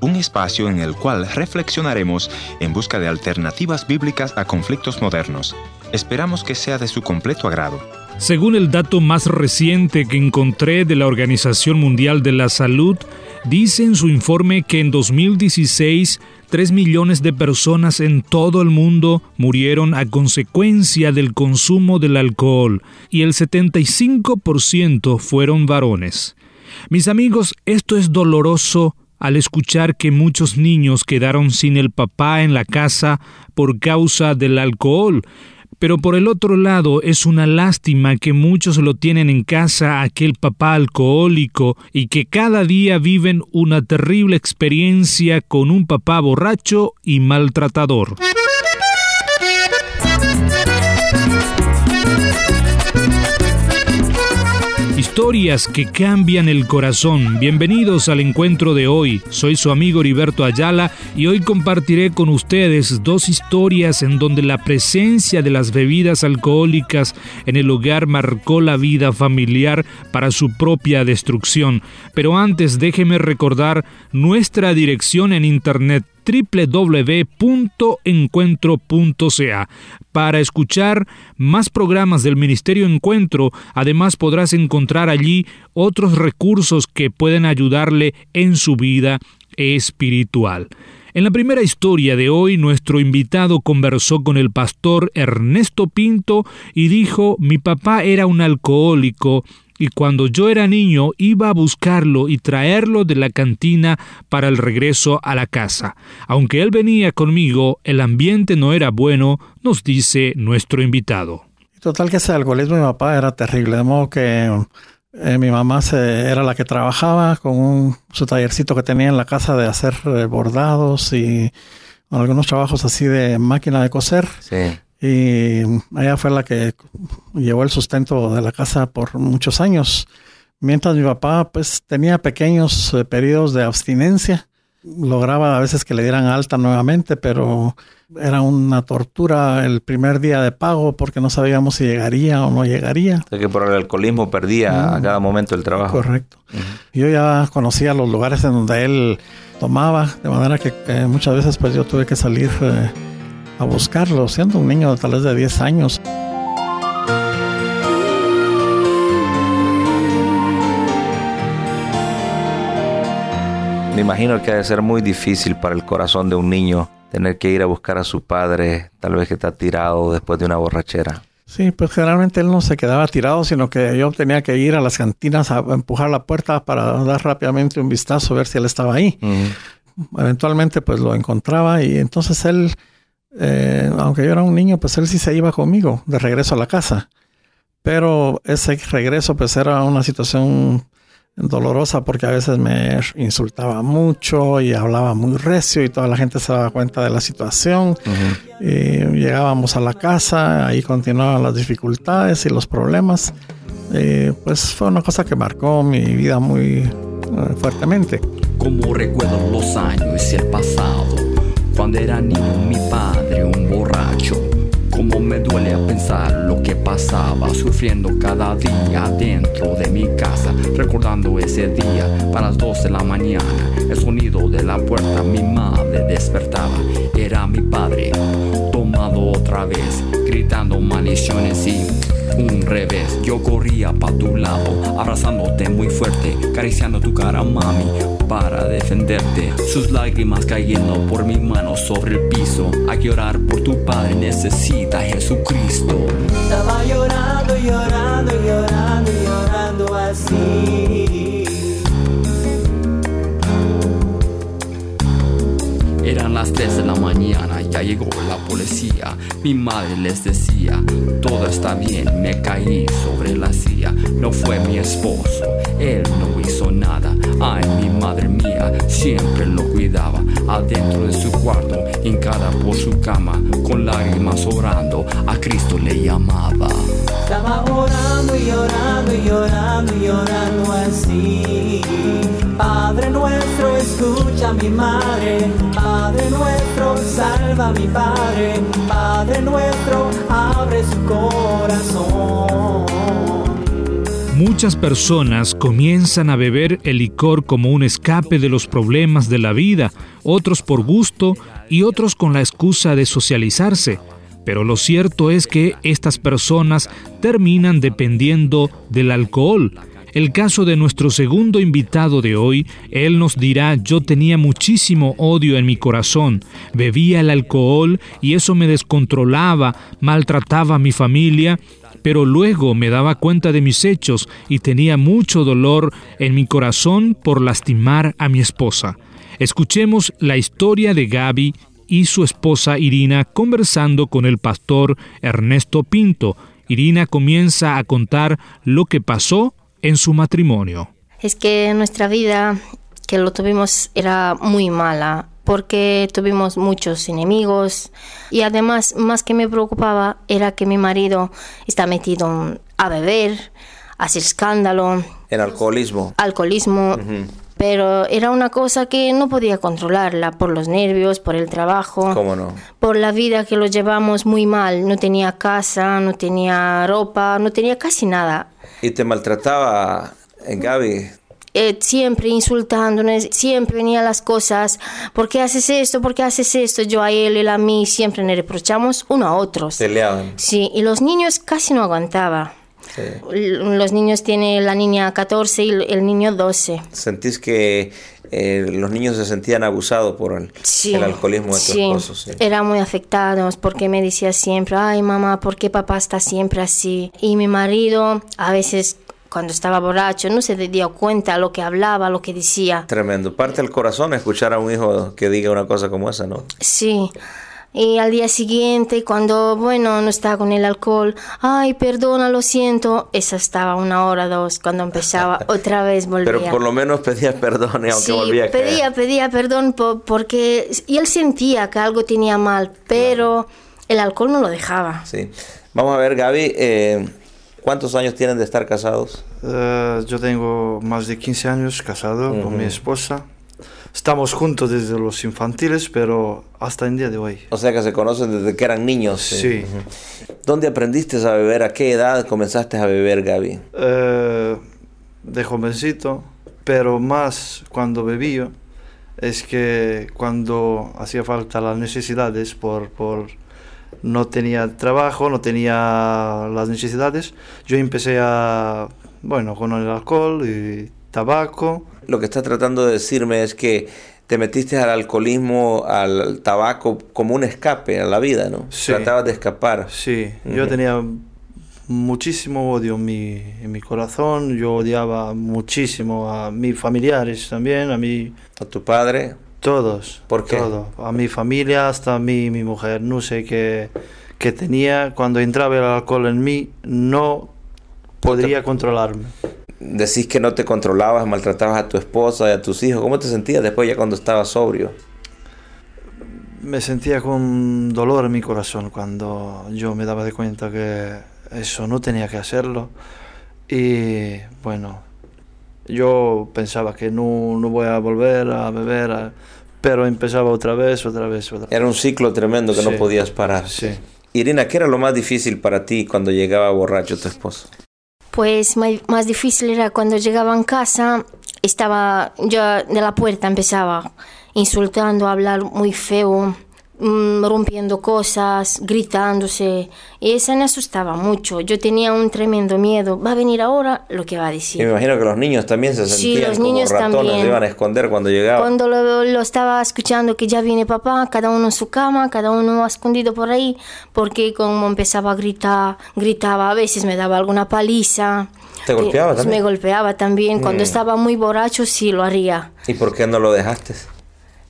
Un espacio en el cual reflexionaremos en busca de alternativas bíblicas a conflictos modernos. Esperamos que sea de su completo agrado. Según el dato más reciente que encontré de la Organización Mundial de la Salud, dice en su informe que en 2016 3 millones de personas en todo el mundo murieron a consecuencia del consumo del alcohol y el 75% fueron varones. Mis amigos, esto es doloroso al escuchar que muchos niños quedaron sin el papá en la casa por causa del alcohol, pero por el otro lado es una lástima que muchos lo tienen en casa aquel papá alcohólico y que cada día viven una terrible experiencia con un papá borracho y maltratador. Historias que cambian el corazón. Bienvenidos al encuentro de hoy. Soy su amigo Heriberto Ayala y hoy compartiré con ustedes dos historias en donde la presencia de las bebidas alcohólicas en el hogar marcó la vida familiar para su propia destrucción. Pero antes déjeme recordar nuestra dirección en internet www.encuentro.ca. Para escuchar más programas del Ministerio Encuentro, además podrás encontrar allí otros recursos que pueden ayudarle en su vida espiritual. En la primera historia de hoy, nuestro invitado conversó con el pastor Ernesto Pinto y dijo, mi papá era un alcohólico y cuando yo era niño iba a buscarlo y traerlo de la cantina para el regreso a la casa. Aunque él venía conmigo, el ambiente no era bueno, nos dice nuestro invitado. Total que ese alcoholismo de mi papá era terrible, de modo que eh, mi mamá se, era la que trabajaba con su tallercito que tenía en la casa de hacer eh, bordados y algunos trabajos así de máquina de coser. Sí. Y ella fue la que llevó el sustento de la casa por muchos años. Mientras mi papá pues tenía pequeños eh, periodos de abstinencia, lograba a veces que le dieran alta nuevamente, pero era una tortura el primer día de pago porque no sabíamos si llegaría o no llegaría. O que por el alcoholismo perdía a cada momento el trabajo. Correcto. Yo ya conocía los lugares en donde él tomaba, de manera que muchas veces pues yo tuve que salir eh, a buscarlo, siendo un niño tal vez de 10 años. Me imagino que ha de ser muy difícil para el corazón de un niño tener que ir a buscar a su padre, tal vez que está tirado después de una borrachera. Sí, pues generalmente él no se quedaba tirado, sino que yo tenía que ir a las cantinas a empujar la puerta para dar rápidamente un vistazo, ver si él estaba ahí. Eventualmente pues lo encontraba y entonces él eh, aunque yo era un niño, pues él sí se iba conmigo de regreso a la casa. Pero ese regreso pues era una situación dolorosa porque a veces me insultaba mucho y hablaba muy recio y toda la gente se daba cuenta de la situación. y llegábamos a la casa, ahí continuaban las dificultades y los problemas. pues fue una cosa que marcó mi vida muy eh, fuertemente. Como recuerdo los años y el pasado cuando era niño mi padre un borracho. Como me duele a pensar lo que pasaba, sufriendo cada día dentro de mi casa, recordando ese día para las 12 de la mañana, el sonido de la puerta, mi madre despertaba, era mi padre, tomado otra vez, gritando maldiciones y un revés. Yo corría pa' tu lado, abrazándote muy fuerte, acariciando tu cara, mami, para defenderte. Sus lágrimas cayendo por mi mano sobre el piso. Hay que orar por tu padre, necesita Jesucristo. Estaba llorando, llorando, llorando, llorando así. Eran las 3 de la mañana, ya llegó la policía. Mi madre les decía, todo está bien, me caí sobre la silla. No fue mi esposo, él no hizo nada. Ay, mi madre mía, siempre lo cuidaba. Adentro de su cuarto, hincada por su cama, con lágrimas orando, a Cristo le llamaba. Estaba orando y llorando y llorando y llorando así. Padre nuestro, escucha a mi madre. Padre nuestro, salva a mi Padre. Padre nuestro, abre su corazón. Muchas personas comienzan a beber el licor como un escape de los problemas de la vida, otros por gusto y otros con la excusa de socializarse. Pero lo cierto es que estas personas terminan dependiendo del alcohol. El caso de nuestro segundo invitado de hoy, él nos dirá, yo tenía muchísimo odio en mi corazón, bebía el alcohol y eso me descontrolaba, maltrataba a mi familia, pero luego me daba cuenta de mis hechos y tenía mucho dolor en mi corazón por lastimar a mi esposa. Escuchemos la historia de Gaby y su esposa Irina conversando con el pastor Ernesto Pinto. Irina comienza a contar lo que pasó en su matrimonio. Es que nuestra vida que lo tuvimos era muy mala porque tuvimos muchos enemigos y además más que me preocupaba era que mi marido está metido a beber, a hacer escándalo. En alcoholismo. Alcoholismo. Pero era una cosa que no podía controlarla por los nervios, por el trabajo. ¿Cómo no? Por la vida que lo llevamos muy mal. No tenía casa, no tenía ropa, no tenía casi nada. ¿Y te maltrataba, eh, Gaby? Eh, siempre insultándonos, siempre venía las cosas, ¿por qué haces esto? ¿Por qué haces esto? Yo a él, él a mí, siempre nos reprochamos uno a otros. Peleaban. Sí, y los niños casi no aguantaba. Los niños tienen la niña 14 y el niño 12. ¿Sentís que eh, los niños se sentían abusados por el, el alcoholismo de tu sí, esposo? Sí, eran muy afectados porque me decía siempre, ay mamá, ¿por qué papá está siempre así? Y mi marido a veces cuando estaba borracho no se dio cuenta lo que hablaba, lo que decía. Tremendo. Parte del corazón escuchar a un hijo que diga una cosa como esa, ¿no? Sí. Y al día siguiente, cuando, bueno, no estaba con el alcohol, ay, perdona, lo siento, esa estaba una hora, dos, cuando empezaba, otra vez volvía. Pero por lo menos pedías perdón y aunque sí, volvía a pedía, caer. pedía perdón po- porque y él sentía que algo tenía mal, pero el alcohol no lo dejaba. Sí. Vamos a ver, Gaby, eh, ¿cuántos años tienen de estar casados? Eh, yo tengo más de 15 años casado con mi esposa. Estamos juntos desde los infantiles, pero hasta el día de hoy. O sea que se conocen desde que eran niños. Sí. Ujú. ¿Dónde aprendiste a beber? ¿A qué edad comenzaste a beber, Gaby? Eh, de jovencito, pero más cuando bebía, es que cuando hacía falta las necesidades por, por no tenía trabajo, no tenía las necesidades, yo empecé a, bueno, con el alcohol y tabaco. Lo que estás tratando de decirme es que te metiste al alcoholismo, al tabaco, como un escape a la vida, ¿no? Sí. Tratabas de escapar. Sí, yo tenía muchísimo odio en mi, en mi corazón, yo odiaba muchísimo a mis familiares también, a mi, ¿A tu padre? todos. ¿Por qué? Todo, a mi familia, hasta a mí, mi mujer, no sé qué, qué tenía, cuando entraba el alcohol en mí, no podría controlarme. Decís que no te controlabas, maltratabas a tu esposa y a tus hijos. ¿Cómo te sentías después ya cuando estabas sobrio? Me sentía con dolor en mi corazón cuando yo me daba de cuenta que eso no tenía que hacerlo. Y bueno, yo pensaba que no, no voy a volver a beber, a- pero empezaba otra vez, otra vez, otra vez. Era un ciclo tremendo que no podías parar. Sí. Irina, ¿qué era lo más difícil para ti cuando llegaba borracho tu esposo? Pues más difícil era cuando llegaba en casa, estaba yo de la puerta empezaba insultando, a hablar muy feo, mm, rompiendo cosas, gritándose. Y eso me asustaba mucho. Yo tenía un tremendo miedo. Va a venir ahora lo que va a Y decir. me imagino que los niños también se Sí, sentían los como niños ratones, también. se iban a esconder cuando llegaban. Cuando lo, lo estaba escuchando que ya viene papá, cada uno en su cama, cada uno escondido por ahí, porque como empezaba a gritar, gritaba, a veces me daba alguna paliza. ¿Te golpeaba Eh, también? Me golpeaba también. Cuando Mm. estaba muy borracho sí lo haría. ¿Y por qué no lo dejaste?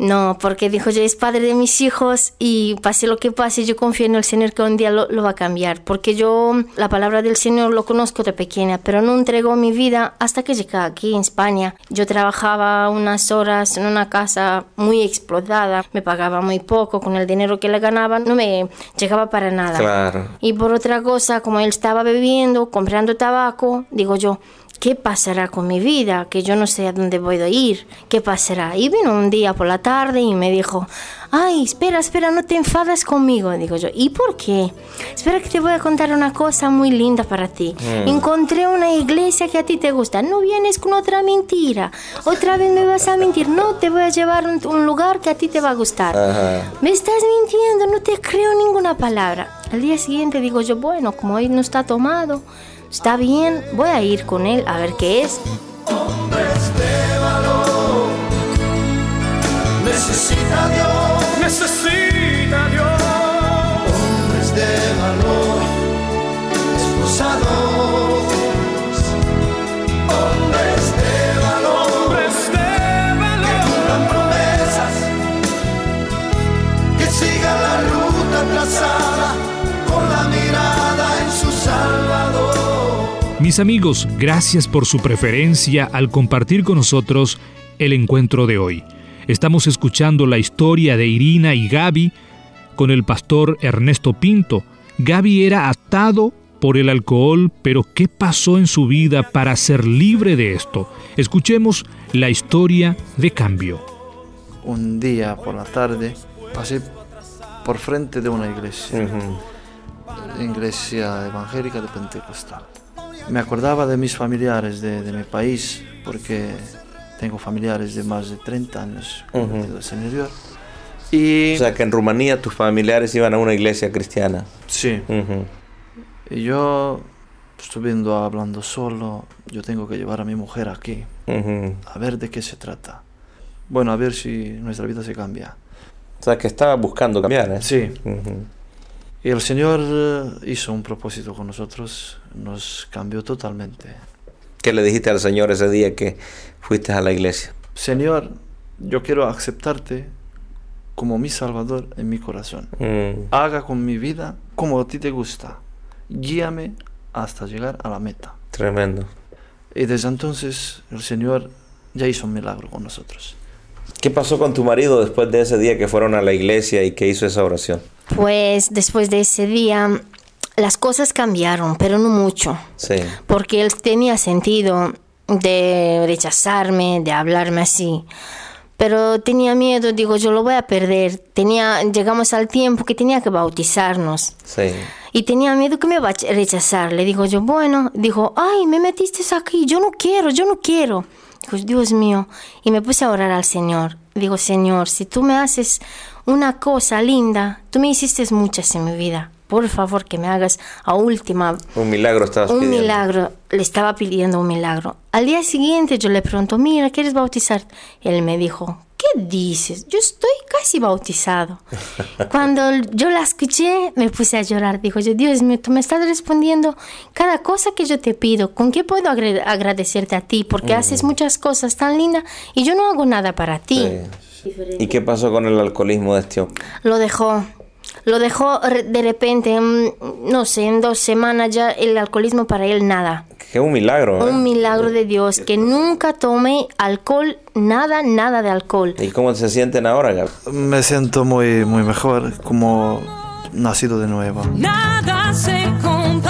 No, porque dijo, yo es padre de mis hijos y pase lo que pase, yo confío en el Señor que un día lo, lo va a cambiar. Porque yo la palabra del Señor lo conozco de pequeña, pero no entregó mi vida hasta que llegué aquí en España. Yo trabajaba unas horas en una casa muy explotada, me pagaba muy poco, con el dinero que le ganaba no me llegaba para nada. Claro. Y por otra cosa, como él estaba bebiendo, comprando tabaco, digo yo, ¿qué pasará con mi vida? Que yo no sé a dónde voy a ir, ¿qué pasará? Y vino un día por la tarde y me dijo, ay, espera, espera, no te enfadas conmigo. Digo yo, ¿y por qué? Espera que te voy a contar una cosa muy linda para ti. Mm. Encontré una iglesia que a ti te gusta. No vienes con otra mentira. Otra vez me vas a mentir. No, te voy a llevar a un, lugar que a ti te va a gustar. Ajá. Me estás mintiendo, no te creo ninguna palabra. Al día siguiente digo yo, bueno, como hoy no está tomado, está bien, voy a ir con él a ver qué es. Necesita Dios, amigos, gracias por su preferencia al compartir con nosotros el encuentro de hoy. Estamos escuchando la historia de Irina y Gaby con el pastor Ernesto Pinto. Gaby era atado por el alcohol, pero ¿qué pasó en su vida para ser libre de esto? Escuchemos la historia de cambio. Un día por la tarde pasé por frente de una iglesia, iglesia evangélica de Pentecostal. Me acordaba de mis familiares de, de mi país, porque tengo familiares de más de 30 años convertidos en el Señor. Y O sea, que en Rumanía tus familiares iban a una iglesia cristiana. sí, Ujú. y yo estuve viendo hablando solo, yo tengo que llevar a mi mujer aquí, a ver de qué se trata. Bueno, a ver si nuestra vida se cambia. O sea, que estaba buscando cambiar, ¿eh? Sí. Y el Señor eh, hizo un propósito con nosotros, nos cambió totalmente. ¿Qué le dijiste al Señor ese día que fuiste a la iglesia? Señor, yo quiero aceptarte como mi Salvador en mi corazón. Mm. Haga con mi vida como a ti te gusta. Guíame hasta llegar a la meta. Tremendo. Y desde entonces el Señor ya hizo un milagro con nosotros. ¿Qué pasó con tu marido después de ese día que fueron a la iglesia y que hizo esa oración? Pues después de ese día las cosas cambiaron, pero no mucho. Sí. porque él tenía sentido de rechazarme, de hablarme así. Pero tenía miedo, digo, yo lo voy a perder. Tenía, llegamos al tiempo que tenía que bautizarnos. Sí. Y tenía miedo que me va a rechazar. Le digo yo, bueno, dijo, ay, me metiste aquí, yo no quiero, yo no quiero. Digo, Dios mío. Y me puse a orar al Señor. Digo, Señor, si tú me haces una cosa linda, tú me hiciste muchas en mi vida. Por favor, que me hagas a última Un milagro estabas un pidiendo. milagro, le estaba pidiendo un milagro. Al día siguiente yo le pregunto, mira, ¿quieres bautizar? Él me dijo, ¿qué dices? Yo estoy casi bautizado. Cuando yo la escuché, me puse a llorar. Dijo yo, Dios mío, tú me estás respondiendo cada cosa que yo te pido. ¿Con qué puedo agradecerte a ti? Porque haces muchas cosas tan lindas y yo no hago nada para ti. Sí. ¿Y qué pasó con el alcoholismo de este hombre? Lo dejó. Lo dejó de repente, mm, no sé, en dos semanas ya el alcoholismo para él nada. Qué un milagro, ¿eh? Un milagro de Dios, que nunca tomé alcohol, nada, nada de alcohol. ¿Y cómo se sienten ahora, Gab? Me siento muy, muy mejor, como nacido de nuevo. Nada se compara